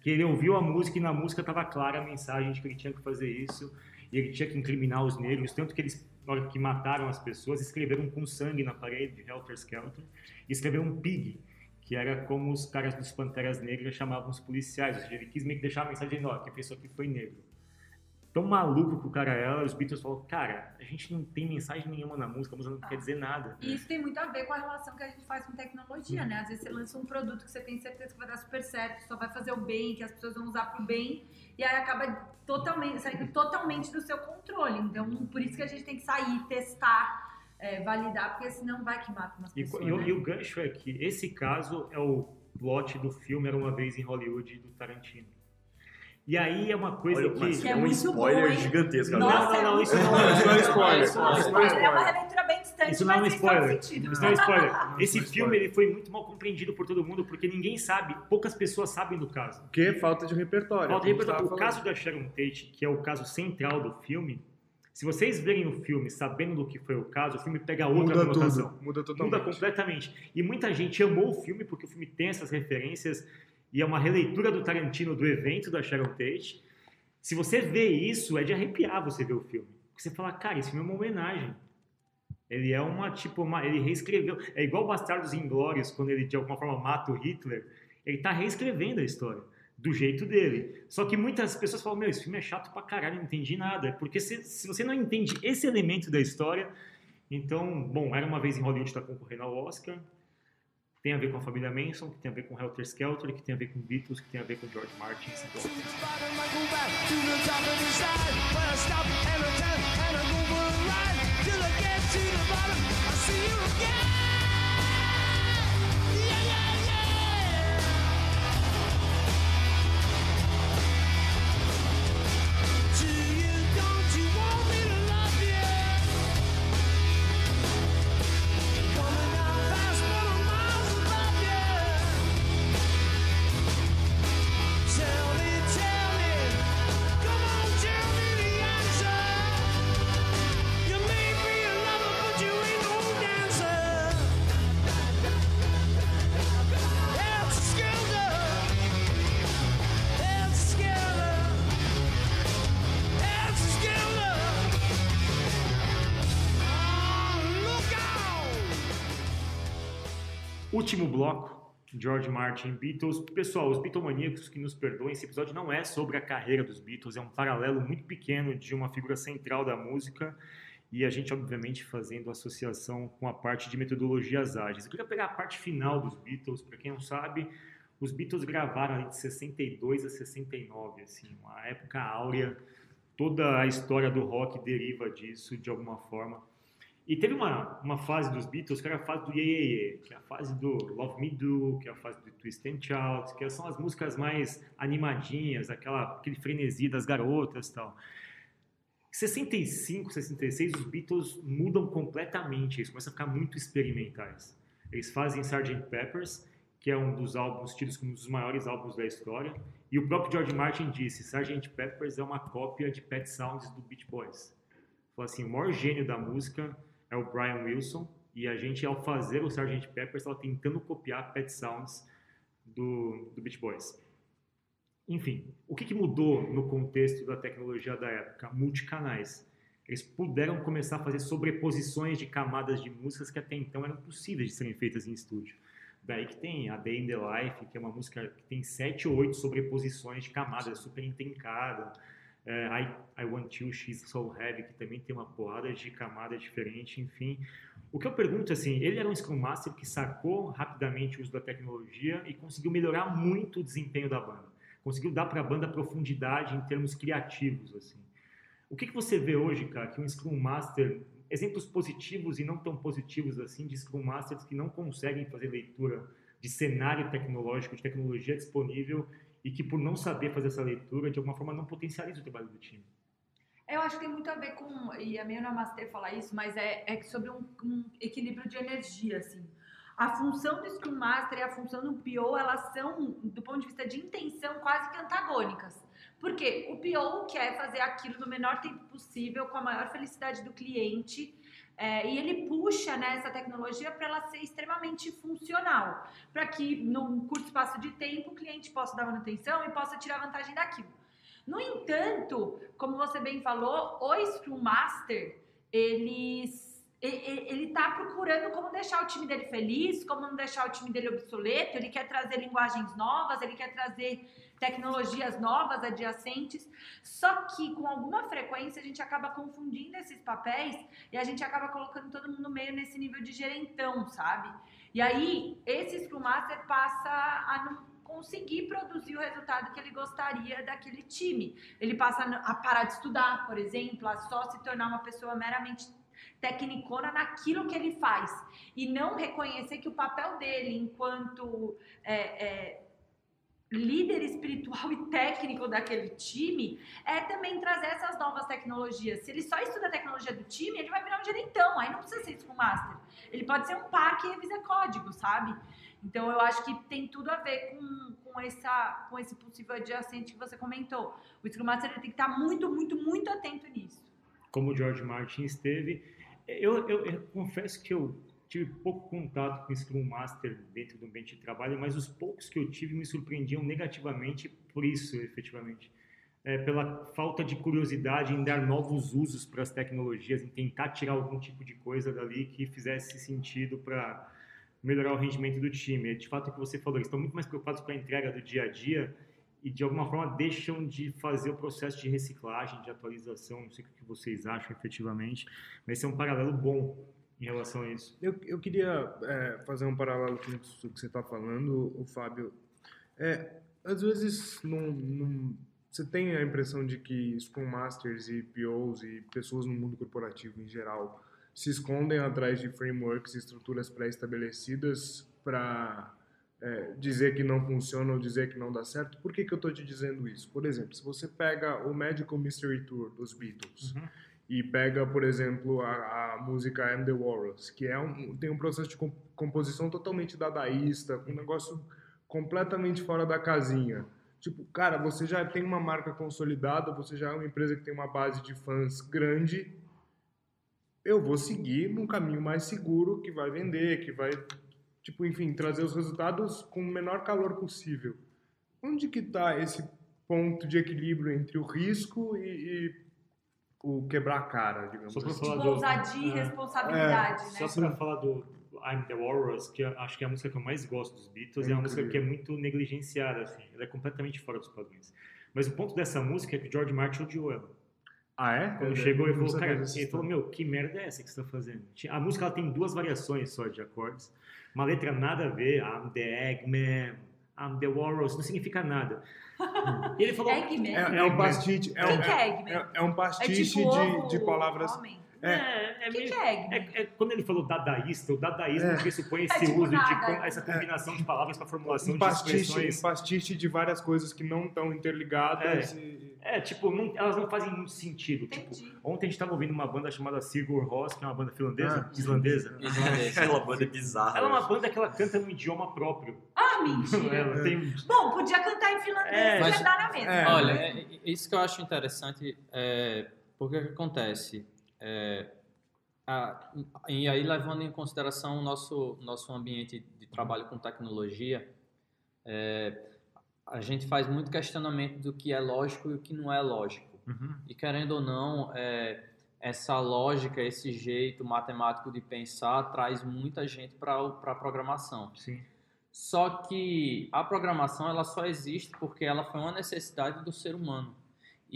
Que ele ouviu a música e na música estava clara a mensagem de que ele tinha que fazer isso e ele tinha que incriminar os negros, tanto que eles, na hora que mataram as pessoas, escreveram com sangue na parede de Helter Skelter e escreveram um pig, que era como os caras dos Panteras Negras chamavam os policiais, ou seja, ele quis meio que deixar a mensagem ó, fez isso aqui foi negro. Tão maluco que o cara era, os Beatles falaram, cara, a gente não tem mensagem nenhuma na música, a música não quer dizer nada. E isso tem muito a ver com a relação que a gente faz com tecnologia, né? Às vezes você lança um produto que você tem certeza que vai dar super certo, que só vai fazer o bem, que as pessoas vão usar pro bem, e aí acaba totalmente, saindo totalmente do seu controle. Então, por isso que a gente tem que sair, testar, é, validar, porque senão vai que mata umas E, pessoas. e o- né? e o gancho é que esse caso é o plot do filme Era Uma Vez em Hollywood, do Tarantino. E aí é uma coisa Olha, que... Que é é um spoiler bom, gigantesco. Nossa, não, não, não, isso é não, isso não é spoiler, Isso não é é spoiler. É uma spoiler. releitura bem distante, Isso não é um spoiler. Isso não é spoiler. Não, Esse é filme spoiler. ele foi muito mal compreendido por todo mundo porque ninguém sabe, poucas pessoas sabem do caso. Porque falta de repertório. Falta de repertório. O caso da Sharon Tate, que é o caso central do filme, se vocês verem o filme sabendo do que foi o caso, o filme pega outra muda conotação. tudo, muda totalmente. Muda completamente. E muita gente amou o filme porque o filme tem essas referências e é uma releitura do Tarantino do evento da Sharon Tate. Se você vê isso, é de arrepiar você ver o filme. Porque você fala, cara, esse filme é uma homenagem. Ele é uma, tipo, uma, ele reescreveu. É igual Bastardos Inglórios, quando ele de alguma forma mata o Hitler. Ele tá reescrevendo a história, do jeito dele. Só que muitas pessoas falam, meu, esse filme é chato pra caralho, não entendi nada. Porque se, se você não entende esse elemento da história, então, bom, era uma vez em Hollywood está concorrendo ao Oscar. Tem a ver com a família Manson, que tem a ver com Helter Skelter, que tem a ver com Beatles, que tem a ver com George Martin. então. Último bloco, George Martin, Beatles. Pessoal, os Beatlemaníacos que nos perdoem, esse episódio não é sobre a carreira dos Beatles, é um paralelo muito pequeno de uma figura central da música e a gente, obviamente, fazendo associação com a parte de metodologias ágeis. Eu queria pegar a parte final dos Beatles, para quem não sabe, os Beatles gravaram de 62 a 69, assim, uma época áurea, toda a história do rock deriva disso de alguma forma. E teve uma, uma fase dos Beatles que era a fase do Yeah, Yeah, Yeah, que é a fase do Love Me Do, que é a fase do Twist and Shout, que são as músicas mais animadinhas, aquela, aquele frenesi das garotas e tal. Em 65, 66, os Beatles mudam completamente, eles começam a ficar muito experimentais. Eles fazem Sgt. Peppers, que é um dos álbuns tidos como um dos maiores álbuns da história, e o próprio George Martin disse, Sgt. Peppers é uma cópia de Pet Sounds do Beach Boys. Falou assim, o maior gênio da música é o Brian Wilson, e a gente, ao fazer o Sgt. Peppers, estava tentando copiar Pet Sounds do, do Beach Boys. Enfim, o que, que mudou no contexto da tecnologia da época? Multicanais. Eles puderam começar a fazer sobreposições de camadas de músicas que até então eram possíveis de serem feitas em estúdio. Daí que tem a Day in the Life, que é uma música que tem sete ou oito sobreposições de camadas, super intrincada. É, I, I Want You, She's So Heavy, que também tem uma porrada de camada diferente, enfim. O que eu pergunto assim, ele era um Scrum Master que sacou rapidamente o uso da tecnologia e conseguiu melhorar muito o desempenho da banda. Conseguiu dar para a banda profundidade em termos criativos, assim. O que, que você vê hoje, cara, que um Scrum Master, exemplos positivos e não tão positivos assim, de Scrum Masters que não conseguem fazer leitura de cenário tecnológico, de tecnologia disponível e que por não saber fazer essa leitura, de alguma forma não potencializa o trabalho do time? Eu acho que tem muito a ver com, e é meio namastê falar isso, mas é, é sobre um, um equilíbrio de energia, assim. A função do Scrum Master e a função do PO, elas são, do ponto de vista de intenção, quase que antagônicas. Porque o PO quer fazer aquilo no menor tempo possível, com a maior felicidade do cliente, é, e ele puxa né, essa tecnologia para ela ser extremamente funcional, para que num curto espaço de tempo o cliente possa dar manutenção e possa tirar vantagem daquilo. No entanto, como você bem falou, o Scrum Master, eles ele está procurando como deixar o time dele feliz, como não deixar o time dele obsoleto, ele quer trazer linguagens novas, ele quer trazer tecnologias novas, adjacentes, só que com alguma frequência a gente acaba confundindo esses papéis e a gente acaba colocando todo mundo meio nesse nível de gerentão, sabe? E aí, esse Scrum Master passa a não conseguir produzir o resultado que ele gostaria daquele time. Ele passa a parar de estudar, por exemplo, a só se tornar uma pessoa meramente tecnicona naquilo que ele faz e não reconhecer que o papel dele enquanto é, é, líder espiritual e técnico daquele time é também trazer essas novas tecnologias. Se ele só estuda a tecnologia do time, ele vai virar um gerentão, aí não precisa ser Scrum Master. Ele pode ser um par que revisa código, sabe? Então eu acho que tem tudo a ver com, com, essa, com esse possível adjacente que você comentou. O Scrum Master tem que estar muito, muito, muito atento nisso. Como o George Martin esteve. Eu, eu, eu confesso que eu tive pouco contato com Scrum Master dentro do ambiente de trabalho, mas os poucos que eu tive me surpreendiam negativamente por isso, efetivamente. É, pela falta de curiosidade em dar novos usos para as tecnologias, em tentar tirar algum tipo de coisa dali que fizesse sentido para melhorar o rendimento do time. De fato o que você falou, eles estão muito mais preocupados com a entrega do dia a dia e de alguma forma deixam de fazer o processo de reciclagem, de atualização, não sei o que vocês acham efetivamente, mas esse é um paralelo bom em relação a isso. Eu, eu queria é, fazer um paralelo com isso que você está falando, o Fábio. É, às vezes, num, você tem a impressão de que Scrum Masters e POs e pessoas no mundo corporativo em geral se escondem atrás de frameworks e estruturas pré-estabelecidas para é, dizer que não funciona ou dizer que não dá certo. Por que, que eu estou te dizendo isso? Por exemplo, se você pega o Magical Mystery Tour dos Beatles Uhum. E pega, por exemplo, a, a música I'm the Walrus, que é um, tem um processo de com- composição totalmente dadaísta, um negócio completamente fora da casinha. Tipo, cara, você já tem uma marca consolidada, você já é uma empresa que tem uma base de fãs grande. Eu vou seguir num caminho mais seguro que vai vender, que vai, tipo, enfim, trazer os resultados com o menor calor possível. Onde que está esse ponto de equilíbrio entre o risco e, e o quebrar a cara, digamos Só pra assim? falar Tipo, do- ousadia e É. responsabilidade, né? Só para falar do I'm the Walrus, que eu acho que é a música que eu mais gosto dos Beatles, É é, uma música que é muito negligenciada, assim, ela é completamente fora dos padrões. Mas o ponto dessa música é que o George Martin odiou ela. Ah, é? Quando Eu chegou, ele falou, cara, ele falou, meu, que merda é essa que você está fazendo? A música ela tem duas variações só de acordes, uma letra nada a ver, I'm the Eggman, I'm the Walrus, não significa nada. E ele falou, Eggman? É, é um pastiche, é, um, é Eggman? é, é um É pastiche tipo ovo, de, de palavras. homem? É, é O que, meio- que é? É, é quando ele falou dadaísta, o dadaísmo É. pressupõe esse É tipo uso de nada. com- essa combinação de palavras para formulação Um de pastiche, expressões. um pastiche de várias coisas que não estão interligadas. e- É, tipo, não- elas não fazem muito sentido. Entendi. Tipo, ontem a gente estava ouvindo uma banda chamada Sigur Rós, que é uma banda finlandesa, Ah. islandesa. Islandês. Aquela banda bizarra. Ela é uma banda que ela canta no idioma próprio. Ah, mentira. Ela tem Bom, podia cantar em finlandês É, mas- na mesma. É. Olha, é- é- isso que eu acho interessante é porque o que acontece é, a- e aí levando em consideração o nosso nosso ambiente de trabalho com tecnologia, é, a gente faz muito questionamento do que é lógico e o que não é lógico. E querendo ou não, é, essa lógica, esse jeito matemático de pensar traz muita gente para a programação. Sim. Só que a programação ela só existe porque ela foi uma necessidade do ser humano.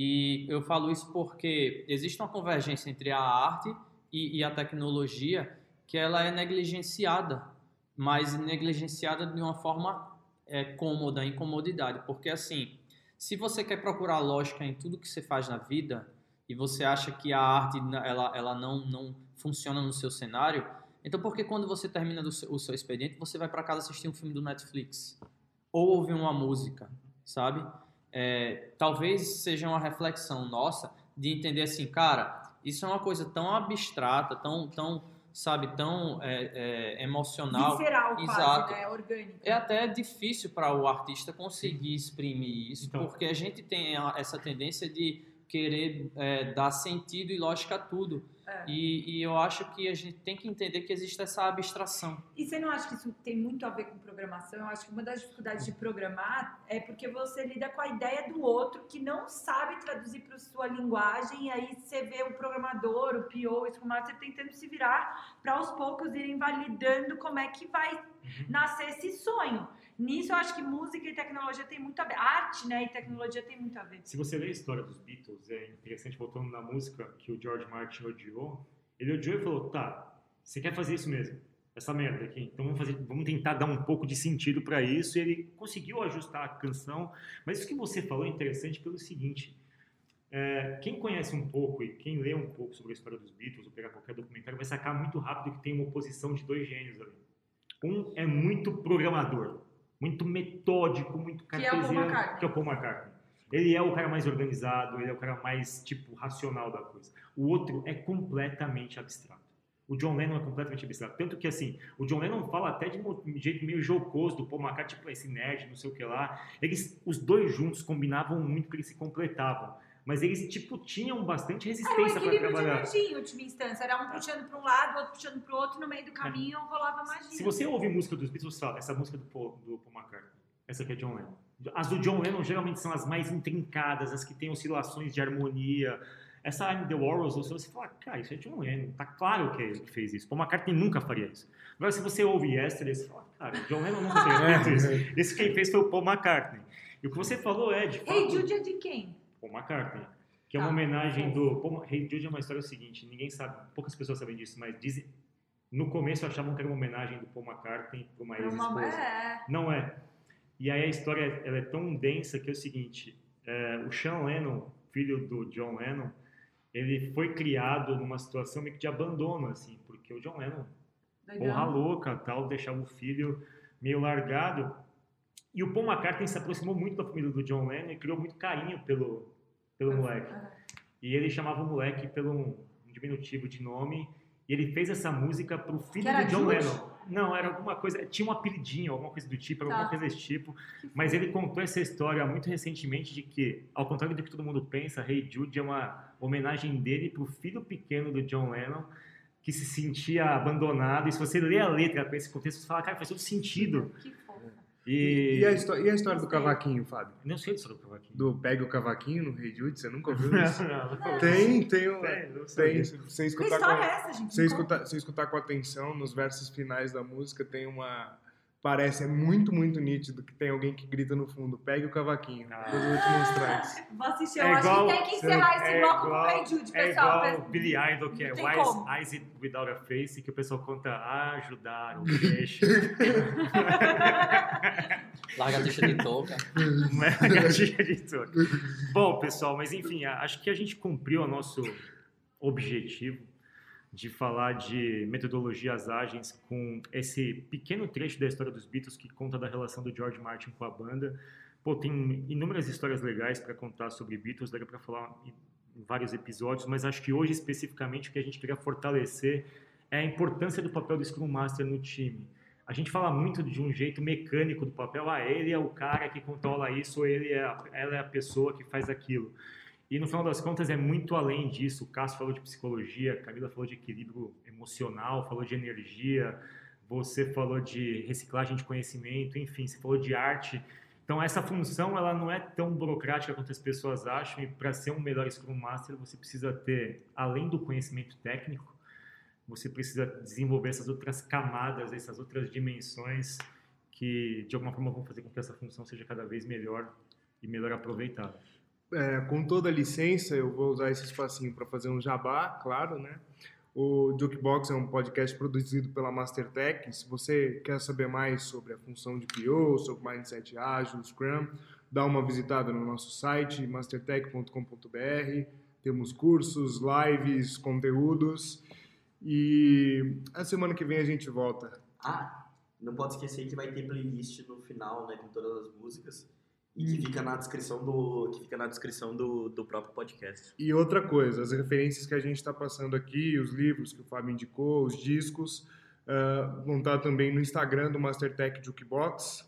E eu falo isso porque existe uma convergência entre a arte e, e a tecnologia que ela é negligenciada, mas negligenciada de uma forma é, cômoda, incomodidade. Porque assim, se você quer procurar lógica em tudo que você faz na vida, e você acha que a arte ela, ela não, não funciona no seu cenário, então por que quando você termina seu- o seu expediente você vai para casa assistir um filme do Netflix? Ou ouvir uma música, sabe? É, talvez seja uma reflexão nossa de entender assim, cara, isso é uma coisa tão abstrata, tão, tão sabe, tão é, é, emocional. Visceral quase, Exato. né? Orgânico. É até difícil para o artista conseguir exprimir isso, Então- porque a gente tem essa tendência de querer é, dar sentido e lógica a tudo. É. E, e eu acho que a gente tem que entender que existe essa abstração. E você não acha que isso tem muito a ver com programação? Eu acho que uma das dificuldades de programar é porque você lida com a ideia do outro que não sabe traduzir para sua linguagem, e aí você vê o programador, o PO, o Scrum Master tentando se virar para aos poucos irem validando como é que vai nascer esse sonho. Nisso eu acho que música e tecnologia tem muito a ver. Arte, né, e tecnologia tem muito a ver. Se você ler a história dos Beatles, é interessante, voltando na música que o George Martin odiou, ele odiou e falou, tá, você quer fazer isso mesmo, essa merda aqui, então vamos, fazer, vamos tentar dar um pouco de sentido para isso, e ele conseguiu ajustar a canção, mas isso que você falou é interessante pelo seguinte, é, quem conhece um pouco e quem lê um pouco sobre a história dos Beatles, ou pegar qualquer documentário, vai sacar muito rápido que tem uma oposição de dois gênios ali. Um é muito programador, muito metódico, muito Que é cartesiano, que é o Paul McCartney. Ele é o cara mais organizado, ele é o cara mais, tipo, racional da coisa. O outro é completamente abstrato. O John Lennon é completamente abstrato. Tanto que, assim, o John Lennon fala até de um jeito meio jocoso do Paul McCartney, tipo, esse nerd, não sei o que lá. Eles, os dois juntos combinavam muito porque eles se completavam. Mas eles, tipo, tinham bastante Era um resistência para equilíbrio de trabalhar. energia em última instância. Era um puxando para um lado, o outro puxando para o outro, e no meio do caminho rolava magia. Se você ouve música dos Beatles, você fala, essa música do Paul, do Paul McCartney, essa aqui é John Lennon. As do John Lennon geralmente são as mais intrincadas, as que têm oscilações de harmonia. Essa I'm The Warriors, você fala, cara, isso é John Lennon, tá claro que é ele que fez isso. Paul McCartney nunca faria isso. Agora, se você ouve Yesterday, você fala, cara, John Lennon nunca teria feito isso. Esse quem fez foi o Paul McCartney. E o que você falou é, de fato... Hey Jude é de quem? Paul McCartney. Que é uma Tá. homenagem do. Paul, Hey Jude é uma história seguinte, ninguém sabe, poucas pessoas sabem disso, mas dizem. No começo achavam que era uma homenagem do Paul McCartney para uma ex-esposa. É, Não é. E aí a história ela é tão densa que é o seguinte: é, o Sean Lennon, filho do John Lennon, ele foi criado numa situação meio que de abandono, assim, porque o John Lennon doidão. porra louca, tal, deixava o filho meio largado. E o Paul McCartney se aproximou muito da família do John Lennon e criou muito carinho pelo, pelo moleque. E ele chamava o moleque pelo um diminutivo de nome. E ele fez essa música pro filho do John Jude? Lennon. Não, era alguma coisa. Tinha um apelidinho, alguma coisa do tipo, alguma Tá. coisa desse tipo. Mas ele contou essa história muito recentemente de que, ao contrário do que todo mundo pensa, Hey Jude é uma homenagem dele pro filho pequeno do John Lennon, que se sentia abandonado. E se você lê a letra com esse contexto, você fala, cara, faz todo sentido. Que. E, E a, histó- e a história do cavaquinho, Fábio? não sei disso do cavaquinho. Do pega o cavaquinho no Rei Jude, você nunca ouviu Não, isso? não, não. Tem, tem, um- Tem, não tem. sabia. Se você Que escutar história com, é essa, gente? se Me escutar, se escutar com atenção, nos versos finais da música tem uma... Parece, é muito, muito nítido que tem alguém que grita no fundo, pegue o cavaquinho. Ah. Depois eu vou te mostrar isso. Vou assistir. É Eu igual- acho que tem que encerrar esse é bloco igual- com o Hey Jude, É pessoal. igual o Billy Idol, que é como. Eyes It Without a Face, que o pessoal conta, ah, ajudaram, deixa. Larga a deixa de touca. Não é a gatinha de toca. Bom, pessoal, mas enfim, acho que a gente cumpriu o nosso objetivo de falar de metodologias ágeis com esse pequeno trecho da história dos Beatles que conta da relação do George Martin com a banda. Pô, tem inúmeras histórias legais para contar sobre Beatles, daria para falar em vários episódios, mas acho que hoje especificamente o que a gente queria fortalecer é a importância do papel do Scrum Master no time. A gente fala muito de um jeito mecânico do papel, ah, ele é o cara que controla isso, ou ele é, ela é a pessoa que faz aquilo. E no final das contas é muito além disso. O Cássio falou de psicologia, a Camila falou de equilíbrio emocional, falou de energia, você falou de reciclagem de conhecimento, enfim, você falou de arte. Então essa função ela não é tão burocrática quanto as pessoas acham e para ser um melhor Scrum Master você precisa ter, além do conhecimento técnico, você precisa desenvolver essas outras camadas, essas outras dimensões que de alguma forma vão fazer com que essa função seja cada vez melhor e melhor aproveitada. É, com toda licença, eu vou usar esse espacinho para fazer um jabá, claro, né? O Jukebox é um podcast produzido pela Mastertech. Se você quer saber mais sobre a função de PO, sobre Mindset Ágil, Scrum, dá uma visitada no nosso site, mastertech.com.br. Temos cursos, lives, conteúdos. E a semana que vem a gente volta. Ah, não pode esquecer que vai ter playlist no final, né, com todas as músicas. E que fica na descrição do, que fica na descrição do, do próprio podcast. E outra coisa, as referências que a gente está passando aqui, os livros que o Fábio indicou, os discos, ah, vão estar também no Instagram do Mastertech Jukebox.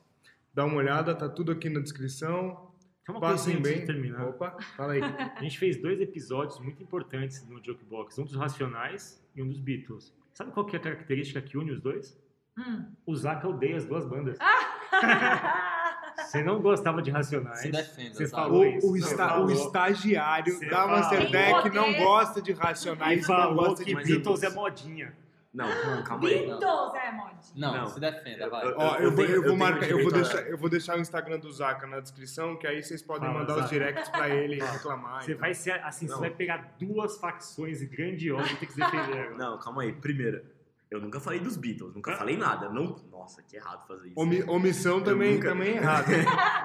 Dá uma olhada, tá tudo aqui na descrição. Só uma Passem coisa bem. de terminar. Opa, fala aí. A gente fez dois episódios muito importantes no Jokebox, um dos Racionais e um dos Beatles. Sabe qual que é a característica que une os dois? Hum. O Zaca odeia as duas bandas. Você não gostava de Racionais. Se defenda, Você falou O, isso. o, falou. o estagiário Você da. Mastertech Tem não gosta de E racionais, não falou gosta que Beatles é modinha. Não, calma aí. Beatles é mod. Não, Não. se defenda, vai. Eu- Ó, eu eu, vou, eu vou marcar, eu vou deixar, eu vou deixar o Instagram do Zaca na descrição, que aí vocês podem Fala, mandar os Zaca. directs pra ele reclamar. Você então. vai ser assim, Não. você vai pegar duas facções grandiosas e ter que se defender agora. Não, calma aí. Primeiro, eu nunca falei dos Beatles, nunca falei nada. Não, nossa, que errado fazer isso. Omi- omissão também, nunca- também é errado.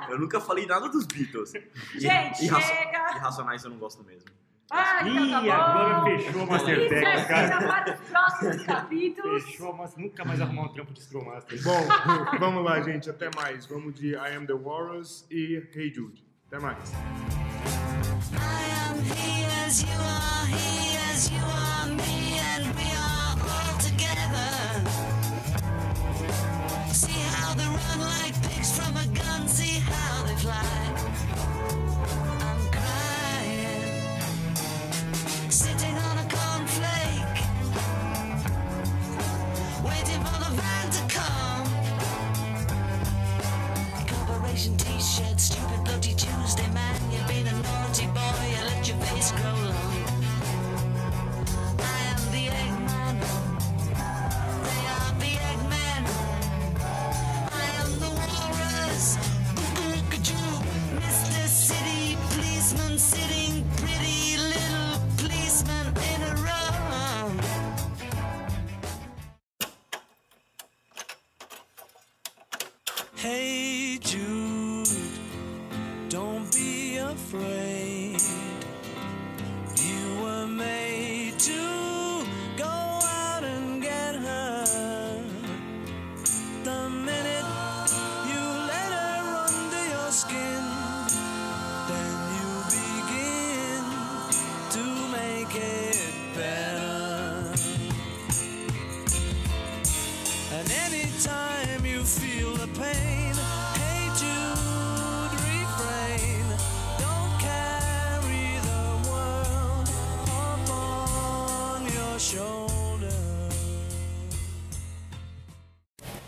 Eu nunca falei nada dos Beatles. E- Gente, e, chega! e Racionais eu não gosto mesmo. Ah, então Ih, tá bom. agora fechou a Isso é Mastertech, cara. para os próximos capítulos. Fechou, mas nunca mais arrumar um trampo de Scrum Master. Bom, vamos lá, gente. Até mais. Vamos de I Am The Warriors e Hey Jude. Até mais. I am he as you are, he as you are, me, and we run like pigs from a